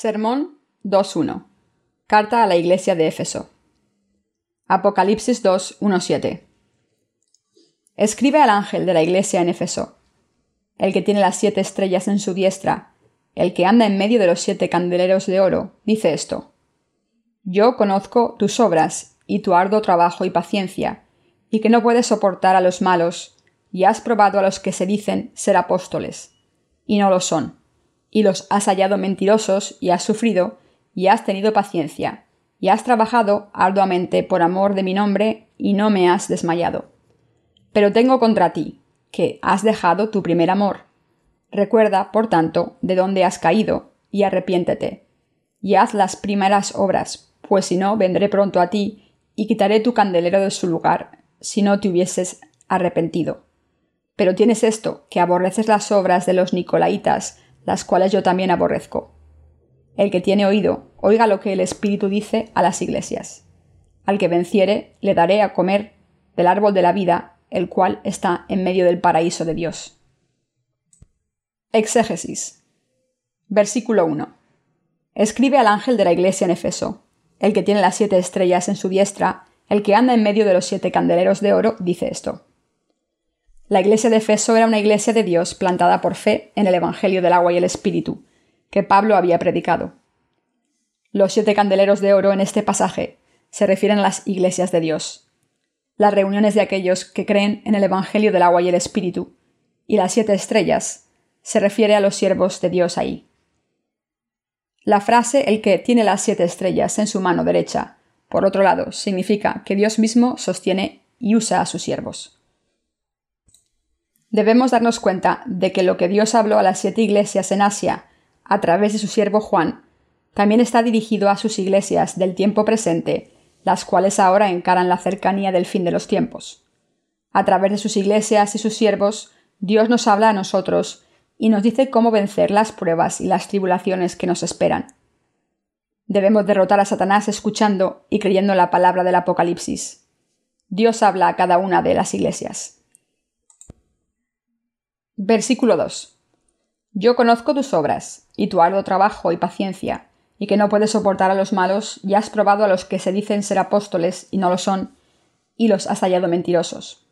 Sermón 2.1. Carta a la Iglesia de Éfeso. Apocalipsis 2.1.7. Escribe al ángel de la Iglesia en Éfeso, el que tiene las siete estrellas en su diestra, el que anda en medio de los siete candeleros de oro, dice esto. Yo conozco tus obras y tu arduo trabajo y paciencia, y que no puedes soportar a los malos, y has probado a los que se dicen ser apóstoles, y no lo son y los has hallado mentirosos y has sufrido, y has tenido paciencia, y has trabajado arduamente por amor de mi nombre, y no me has desmayado. Pero tengo contra ti, que has dejado tu primer amor. Recuerda, por tanto, de dónde has caído, y arrepiéntete, y haz las primeras obras, pues si no, vendré pronto a ti, y quitaré tu candelero de su lugar, si no te hubieses arrepentido. Pero tienes esto, que aborreces las obras de los nicolaitas, las cuales yo también aborrezco. El que tiene oído, oiga lo que el Espíritu dice a las iglesias. Al que venciere, le daré a comer del árbol de la vida, el cual está en medio del paraíso de Dios. Exégesis. Versículo 1. Escribe al ángel de la iglesia en Efeso. El que tiene las siete estrellas en su diestra, el que anda en medio de los siete candeleros de oro, dice esto. La iglesia de Efeso era una iglesia de Dios plantada por fe en el Evangelio del agua y el Espíritu, que Pablo había predicado. Los siete candeleros de oro en este pasaje se refieren a las iglesias de Dios, las reuniones de aquellos que creen en el Evangelio del agua y el Espíritu, y las siete estrellas se refiere a los siervos de Dios ahí. La frase el que tiene las siete estrellas en su mano derecha, por otro lado, significa que Dios mismo sostiene y usa a sus siervos. Debemos darnos cuenta de que lo que Dios habló a las siete iglesias en Asia a través de su siervo Juan también está dirigido a sus iglesias del tiempo presente, las cuales ahora encaran la cercanía del fin de los tiempos. A través de sus iglesias y sus siervos, Dios nos habla a nosotros y nos dice cómo vencer las pruebas y las tribulaciones que nos esperan. Debemos derrotar a Satanás escuchando y creyendo la palabra del Apocalipsis. Dios habla a cada una de las iglesias. Versículo 2. Yo conozco tus obras, y tu arduo trabajo y paciencia, y que no puedes soportar a los malos, y has probado a los que se dicen ser apóstoles y no lo son, y los has hallado mentirosos.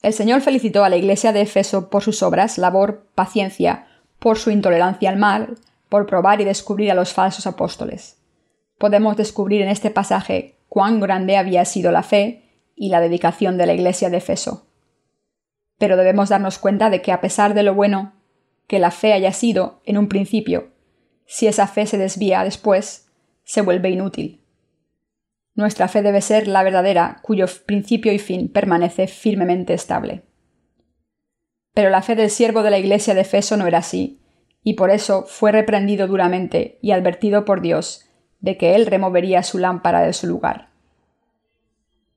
El Señor felicitó a la iglesia de Efeso por sus obras, labor, paciencia, por su intolerancia al mal, por probar y descubrir a los falsos apóstoles. Podemos descubrir en este pasaje cuán grande había sido la fe y la dedicación de la iglesia de Efeso pero debemos darnos cuenta de que a pesar de lo bueno que la fe haya sido en un principio, si esa fe se desvía después, se vuelve inútil. Nuestra fe debe ser la verdadera, cuyo principio y fin permanece firmemente estable. Pero la fe del siervo de la iglesia de Efeso no era así, y por eso fue reprendido duramente y advertido por Dios de que él removería su lámpara de su lugar.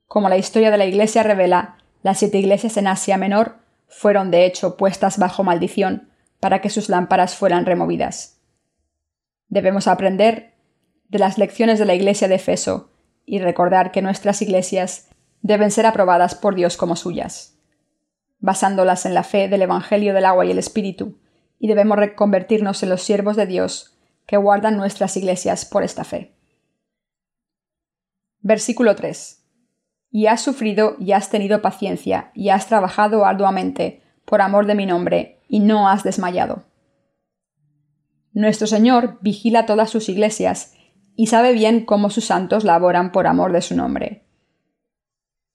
Como la historia de la iglesia revela, las siete iglesias en Asia Menor fueron de hecho puestas bajo maldición para que sus lámparas fueran removidas. Debemos aprender de las lecciones de la iglesia de Efeso y recordar que nuestras iglesias deben ser aprobadas por Dios como suyas, basándolas en la fe del Evangelio del agua y el Espíritu, y debemos reconvertirnos en los siervos de Dios que guardan nuestras iglesias por esta fe. Versículo 3 y has sufrido y has tenido paciencia, y has trabajado arduamente por amor de mi nombre, y no has desmayado. Nuestro Señor vigila todas sus iglesias, y sabe bien cómo sus santos laboran por amor de su nombre.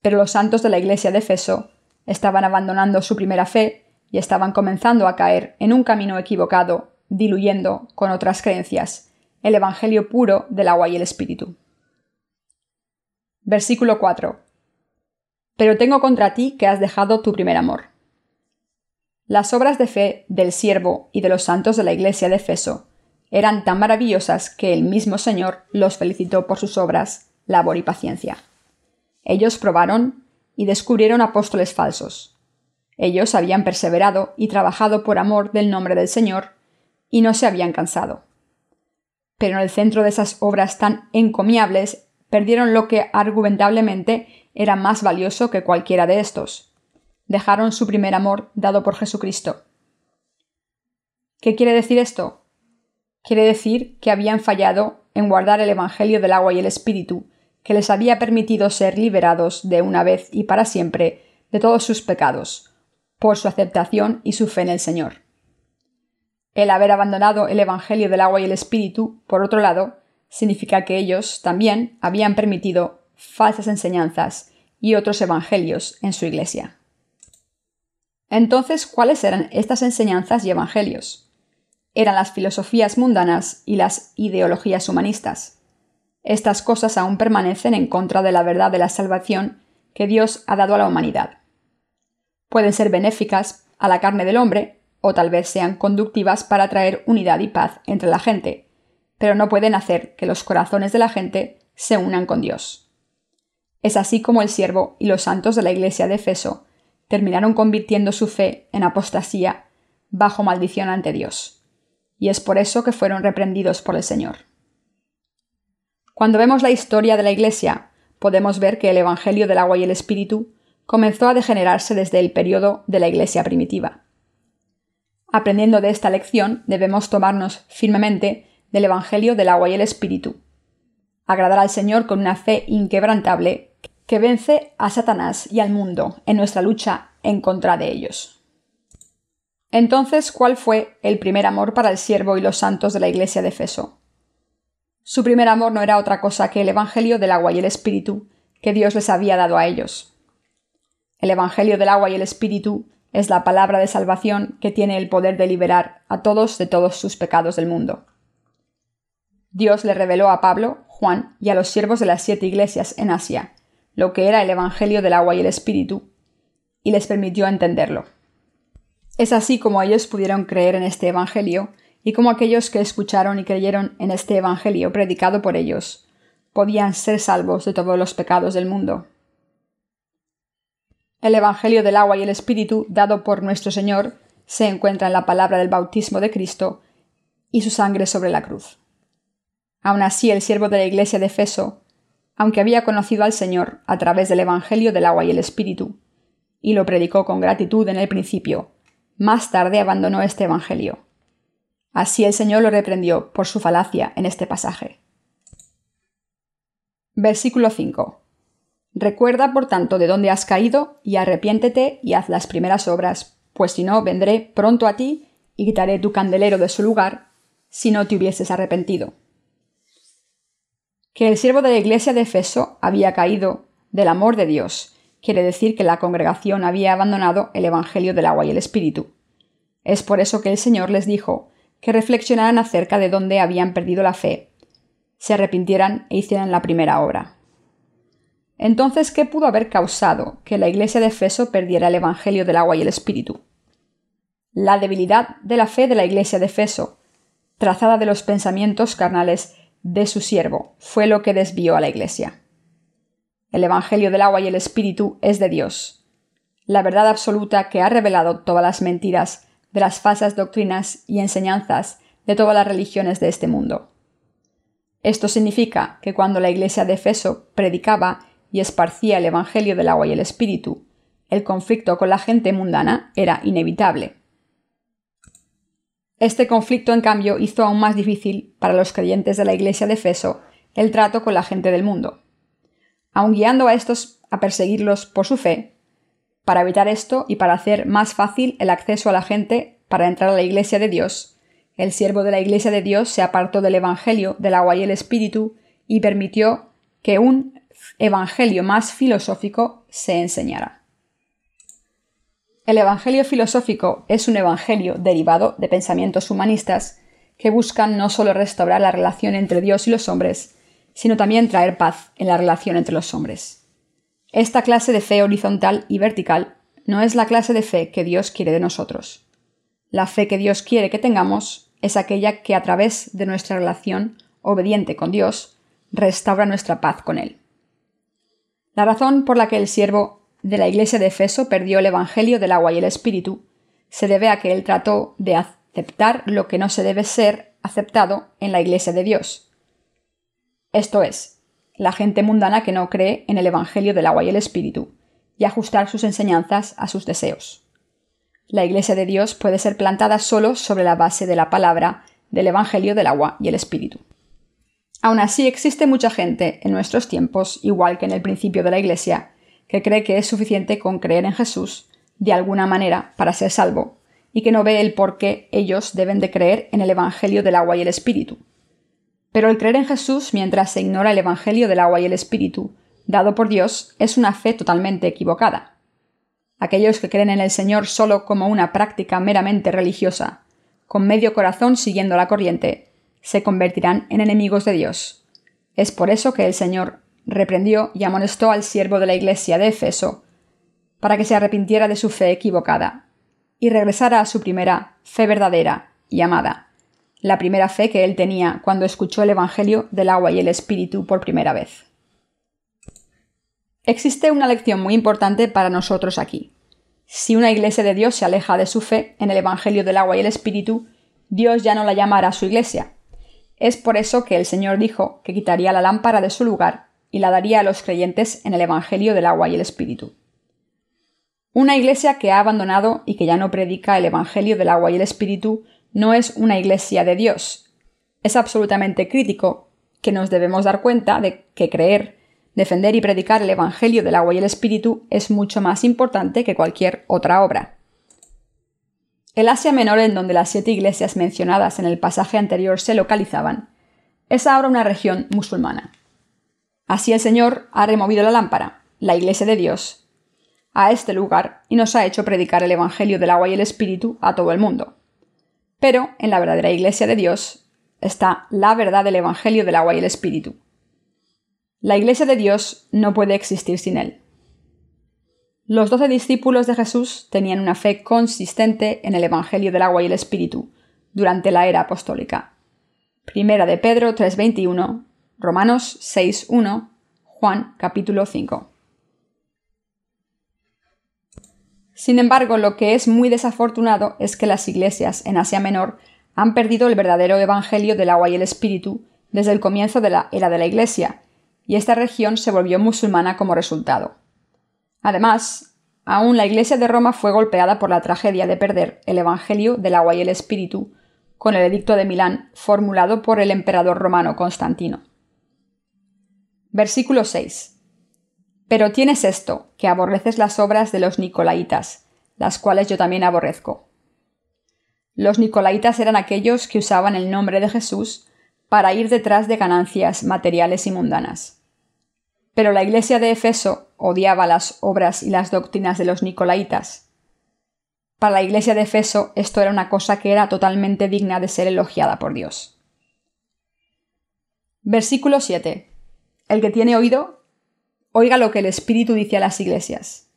Pero los santos de la iglesia de Efeso estaban abandonando su primera fe y estaban comenzando a caer en un camino equivocado, diluyendo con otras creencias el Evangelio puro del agua y el Espíritu. Versículo 4 pero tengo contra ti que has dejado tu primer amor. Las obras de fe del siervo y de los santos de la iglesia de Efeso eran tan maravillosas que el mismo Señor los felicitó por sus obras, labor y paciencia. Ellos probaron y descubrieron apóstoles falsos. Ellos habían perseverado y trabajado por amor del nombre del Señor y no se habían cansado. Pero en el centro de esas obras tan encomiables perdieron lo que argumentablemente era más valioso que cualquiera de estos. Dejaron su primer amor dado por Jesucristo. ¿Qué quiere decir esto? Quiere decir que habían fallado en guardar el Evangelio del agua y el Espíritu, que les había permitido ser liberados de una vez y para siempre de todos sus pecados, por su aceptación y su fe en el Señor. El haber abandonado el Evangelio del agua y el Espíritu, por otro lado, significa que ellos también habían permitido falsas enseñanzas y otros evangelios en su iglesia. Entonces, ¿cuáles eran estas enseñanzas y evangelios? Eran las filosofías mundanas y las ideologías humanistas. Estas cosas aún permanecen en contra de la verdad de la salvación que Dios ha dado a la humanidad. Pueden ser benéficas a la carne del hombre, o tal vez sean conductivas para traer unidad y paz entre la gente, pero no pueden hacer que los corazones de la gente se unan con Dios. Es así como el siervo y los santos de la iglesia de Efeso terminaron convirtiendo su fe en apostasía bajo maldición ante Dios. Y es por eso que fueron reprendidos por el Señor. Cuando vemos la historia de la Iglesia, podemos ver que el Evangelio del agua y el Espíritu comenzó a degenerarse desde el periodo de la Iglesia primitiva. Aprendiendo de esta lección, debemos tomarnos firmemente del Evangelio del agua y el Espíritu. Agradar al Señor con una fe inquebrantable que vence a Satanás y al mundo en nuestra lucha en contra de ellos. Entonces, ¿cuál fue el primer amor para el siervo y los santos de la iglesia de Efeso? Su primer amor no era otra cosa que el Evangelio del agua y el Espíritu que Dios les había dado a ellos. El Evangelio del agua y el Espíritu es la palabra de salvación que tiene el poder de liberar a todos de todos sus pecados del mundo. Dios le reveló a Pablo, Juan y a los siervos de las siete iglesias en Asia lo que era el Evangelio del agua y el Espíritu, y les permitió entenderlo. Es así como ellos pudieron creer en este Evangelio, y como aquellos que escucharon y creyeron en este Evangelio predicado por ellos, podían ser salvos de todos los pecados del mundo. El Evangelio del agua y el Espíritu dado por nuestro Señor se encuentra en la palabra del bautismo de Cristo y su sangre sobre la cruz. Aun así, el siervo de la iglesia de Efeso aunque había conocido al Señor a través del Evangelio del agua y el Espíritu, y lo predicó con gratitud en el principio, más tarde abandonó este Evangelio. Así el Señor lo reprendió por su falacia en este pasaje. Versículo 5. Recuerda, por tanto, de dónde has caído, y arrepiéntete y haz las primeras obras, pues si no, vendré pronto a ti y quitaré tu candelero de su lugar, si no te hubieses arrepentido que el siervo de la iglesia de Efeso había caído del amor de Dios. Quiere decir que la congregación había abandonado el Evangelio del agua y el Espíritu. Es por eso que el Señor les dijo que reflexionaran acerca de dónde habían perdido la fe, se arrepintieran e hicieran la primera obra. Entonces, ¿qué pudo haber causado que la iglesia de Efeso perdiera el Evangelio del agua y el Espíritu? La debilidad de la fe de la iglesia de Efeso, trazada de los pensamientos carnales de su siervo fue lo que desvió a la Iglesia. El Evangelio del agua y el Espíritu es de Dios, la verdad absoluta que ha revelado todas las mentiras de las falsas doctrinas y enseñanzas de todas las religiones de este mundo. Esto significa que cuando la Iglesia de Efeso predicaba y esparcía el Evangelio del agua y el Espíritu, el conflicto con la gente mundana era inevitable. Este conflicto, en cambio, hizo aún más difícil para los creyentes de la iglesia de Efeso el trato con la gente del mundo. Aun guiando a estos a perseguirlos por su fe, para evitar esto y para hacer más fácil el acceso a la gente para entrar a la iglesia de Dios, el siervo de la iglesia de Dios se apartó del Evangelio del agua y el Espíritu y permitió que un Evangelio más filosófico se enseñara. El Evangelio filosófico es un Evangelio derivado de pensamientos humanistas que buscan no solo restaurar la relación entre Dios y los hombres, sino también traer paz en la relación entre los hombres. Esta clase de fe horizontal y vertical no es la clase de fe que Dios quiere de nosotros. La fe que Dios quiere que tengamos es aquella que a través de nuestra relación obediente con Dios restaura nuestra paz con Él. La razón por la que el siervo de la iglesia de Efeso perdió el Evangelio del agua y el Espíritu se debe a que él trató de aceptar lo que no se debe ser aceptado en la iglesia de Dios. Esto es, la gente mundana que no cree en el Evangelio del agua y el Espíritu, y ajustar sus enseñanzas a sus deseos. La iglesia de Dios puede ser plantada solo sobre la base de la palabra del Evangelio del agua y el Espíritu. Aún así, existe mucha gente en nuestros tiempos, igual que en el principio de la Iglesia, que cree que es suficiente con creer en Jesús, de alguna manera, para ser salvo, y que no ve el por qué ellos deben de creer en el Evangelio del agua y el Espíritu. Pero el creer en Jesús mientras se ignora el Evangelio del agua y el Espíritu, dado por Dios, es una fe totalmente equivocada. Aquellos que creen en el Señor solo como una práctica meramente religiosa, con medio corazón siguiendo la corriente, se convertirán en enemigos de Dios. Es por eso que el Señor reprendió y amonestó al siervo de la iglesia de Efeso, para que se arrepintiera de su fe equivocada y regresara a su primera fe verdadera y amada, la primera fe que él tenía cuando escuchó el Evangelio del agua y el Espíritu por primera vez. Existe una lección muy importante para nosotros aquí. Si una iglesia de Dios se aleja de su fe en el Evangelio del agua y el Espíritu, Dios ya no la llamará su iglesia, es por eso que el Señor dijo que quitaría la lámpara de su lugar y la daría a los creyentes en el Evangelio del agua y el Espíritu. Una iglesia que ha abandonado y que ya no predica el Evangelio del agua y el Espíritu no es una iglesia de Dios. Es absolutamente crítico que nos debemos dar cuenta de que creer, defender y predicar el Evangelio del agua y el Espíritu es mucho más importante que cualquier otra obra. El Asia Menor, en donde las siete iglesias mencionadas en el pasaje anterior se localizaban, es ahora una región musulmana. Así el Señor ha removido la lámpara, la iglesia de Dios, a este lugar y nos ha hecho predicar el Evangelio del agua y el Espíritu a todo el mundo. Pero en la verdadera iglesia de Dios está la verdad del Evangelio del agua y el Espíritu. La iglesia de Dios no puede existir sin él. Los doce discípulos de Jesús tenían una fe consistente en el Evangelio del agua y el Espíritu durante la era apostólica. Primera de Pedro 3:21, Romanos 6:1, Juan capítulo 5. Sin embargo, lo que es muy desafortunado es que las iglesias en Asia Menor han perdido el verdadero Evangelio del agua y el Espíritu desde el comienzo de la era de la Iglesia, y esta región se volvió musulmana como resultado. Además, aún la Iglesia de Roma fue golpeada por la tragedia de perder el Evangelio del agua y el Espíritu con el Edicto de Milán formulado por el emperador romano Constantino. Versículo 6. Pero tienes esto, que aborreces las obras de los Nicolaitas, las cuales yo también aborrezco. Los Nicolaitas eran aquellos que usaban el nombre de Jesús para ir detrás de ganancias materiales y mundanas. Pero la iglesia de Efeso odiaba las obras y las doctrinas de los Nicolaitas. Para la iglesia de Efeso esto era una cosa que era totalmente digna de ser elogiada por Dios. Versículo 7. El que tiene oído, oiga lo que el Espíritu dice a las iglesias.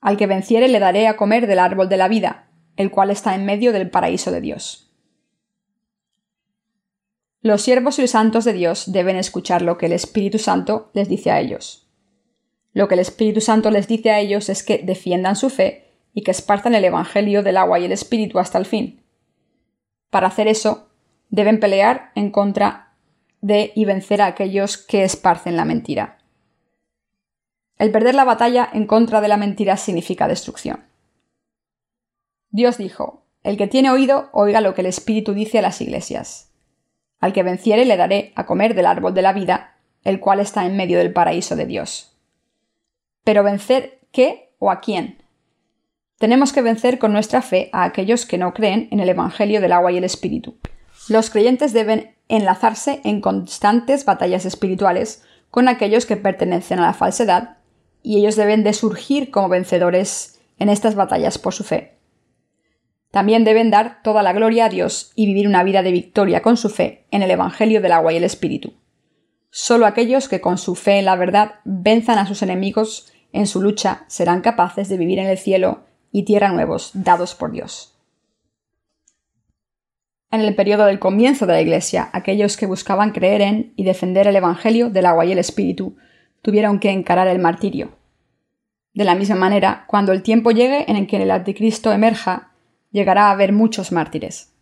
Al que venciere le daré a comer del árbol de la vida, el cual está en medio del paraíso de Dios. Los siervos y los santos de Dios deben escuchar lo que el Espíritu Santo les dice a ellos. Lo que el Espíritu Santo les dice a ellos es que defiendan su fe y que esparzan el Evangelio del agua y el Espíritu hasta el fin. Para hacer eso, deben pelear en contra de y vencer a aquellos que esparcen la mentira. El perder la batalla en contra de la mentira significa destrucción. Dios dijo, El que tiene oído, oiga lo que el Espíritu dice a las iglesias. Al que venciere le daré a comer del árbol de la vida, el cual está en medio del paraíso de Dios. Pero vencer qué o a quién? Tenemos que vencer con nuestra fe a aquellos que no creen en el Evangelio del agua y el Espíritu. Los creyentes deben enlazarse en constantes batallas espirituales con aquellos que pertenecen a la falsedad, y ellos deben de surgir como vencedores en estas batallas por su fe. También deben dar toda la gloria a Dios y vivir una vida de victoria con su fe en el Evangelio del agua y el Espíritu. Solo aquellos que con su fe en la verdad venzan a sus enemigos en su lucha serán capaces de vivir en el cielo y tierra nuevos dados por Dios. En el periodo del comienzo de la Iglesia, aquellos que buscaban creer en y defender el Evangelio del agua y el Espíritu tuvieron que encarar el martirio. De la misma manera, cuando el tiempo llegue en el que el anticristo emerja, llegará a haber muchos mártires.